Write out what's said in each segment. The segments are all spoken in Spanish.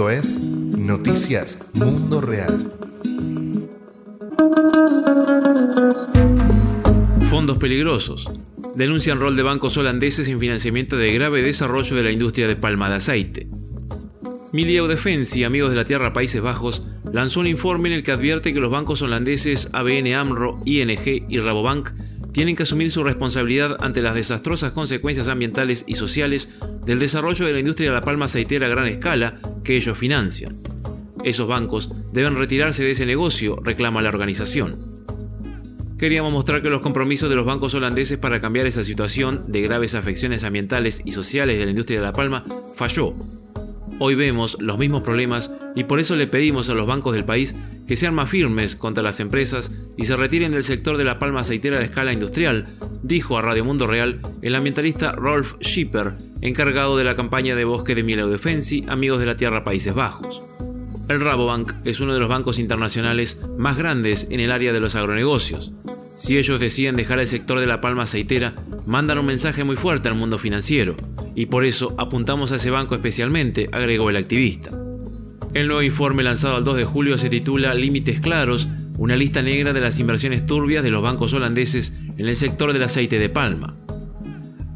Esto es Noticias Mundo Real. Fondos peligrosos. Denuncian rol de bancos holandeses en financiamiento de grave desarrollo de la industria de palma de aceite. Milieu Defensi, amigos de la Tierra Países Bajos, lanzó un informe en el que advierte que los bancos holandeses ABN AMRO, ING y Rabobank tienen que asumir su responsabilidad ante las desastrosas consecuencias ambientales y sociales del desarrollo de la industria de la palma aceitera a gran escala que ellos financian. Esos bancos deben retirarse de ese negocio, reclama la organización. Queríamos mostrar que los compromisos de los bancos holandeses para cambiar esa situación de graves afecciones ambientales y sociales de la industria de la palma falló. Hoy vemos los mismos problemas y por eso le pedimos a los bancos del país que sean más firmes contra las empresas y se retiren del sector de la palma aceitera a escala industrial, dijo a Radio Mundo Real el ambientalista Rolf Schipper, encargado de la campaña de bosque de Mieleu Defensi, Amigos de la Tierra Países Bajos. El Rabobank es uno de los bancos internacionales más grandes en el área de los agronegocios. Si ellos deciden dejar el sector de la palma aceitera, mandan un mensaje muy fuerte al mundo financiero, y por eso apuntamos a ese banco especialmente, agregó el activista. El nuevo informe lanzado el 2 de julio se titula Límites Claros, una lista negra de las inversiones turbias de los bancos holandeses en el sector del aceite de palma.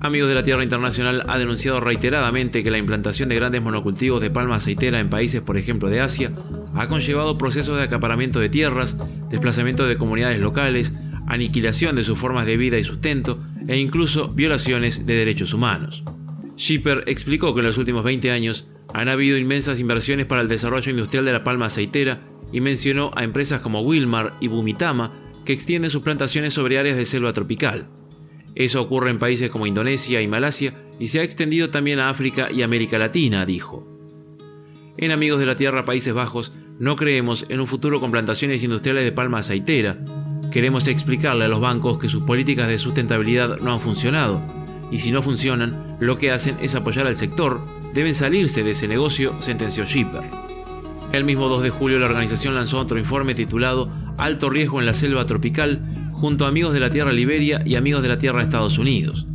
Amigos de la Tierra Internacional ha denunciado reiteradamente que la implantación de grandes monocultivos de palma aceitera en países, por ejemplo, de Asia, ha conllevado procesos de acaparamiento de tierras, desplazamiento de comunidades locales, aniquilación de sus formas de vida y sustento e incluso violaciones de derechos humanos. Schipper explicó que en los últimos 20 años han habido inmensas inversiones para el desarrollo industrial de la palma aceitera y mencionó a empresas como Wilmar y Bumitama que extienden sus plantaciones sobre áreas de selva tropical. Eso ocurre en países como Indonesia y Malasia y se ha extendido también a África y América Latina, dijo. En Amigos de la Tierra Países Bajos no creemos en un futuro con plantaciones industriales de palma aceitera. Queremos explicarle a los bancos que sus políticas de sustentabilidad no han funcionado, y si no funcionan, lo que hacen es apoyar al sector, deben salirse de ese negocio, sentenció Schipper. El mismo 2 de julio la organización lanzó otro informe titulado Alto riesgo en la selva tropical, junto a Amigos de la Tierra Liberia y Amigos de la Tierra Estados Unidos.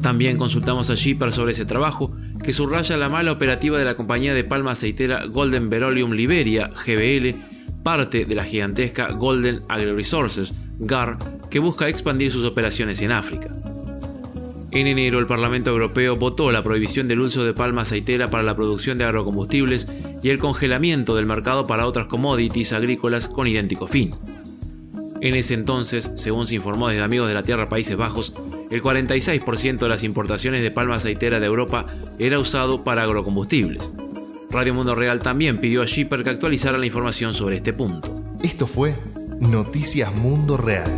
También consultamos a Shipper sobre ese trabajo, que subraya la mala operativa de la compañía de palma aceitera Golden Berolium Liberia, GBL, parte de la gigantesca Golden Agri Resources, GAR, que busca expandir sus operaciones en África. En enero, el Parlamento Europeo votó la prohibición del uso de palma aceitera para la producción de agrocombustibles y el congelamiento del mercado para otras commodities agrícolas con idéntico fin. En ese entonces, según se informó desde Amigos de la Tierra Países Bajos, el 46% de las importaciones de palma aceitera de Europa era usado para agrocombustibles. Radio Mundo Real también pidió a Shipper que actualizara la información sobre este punto. Esto fue Noticias Mundo Real.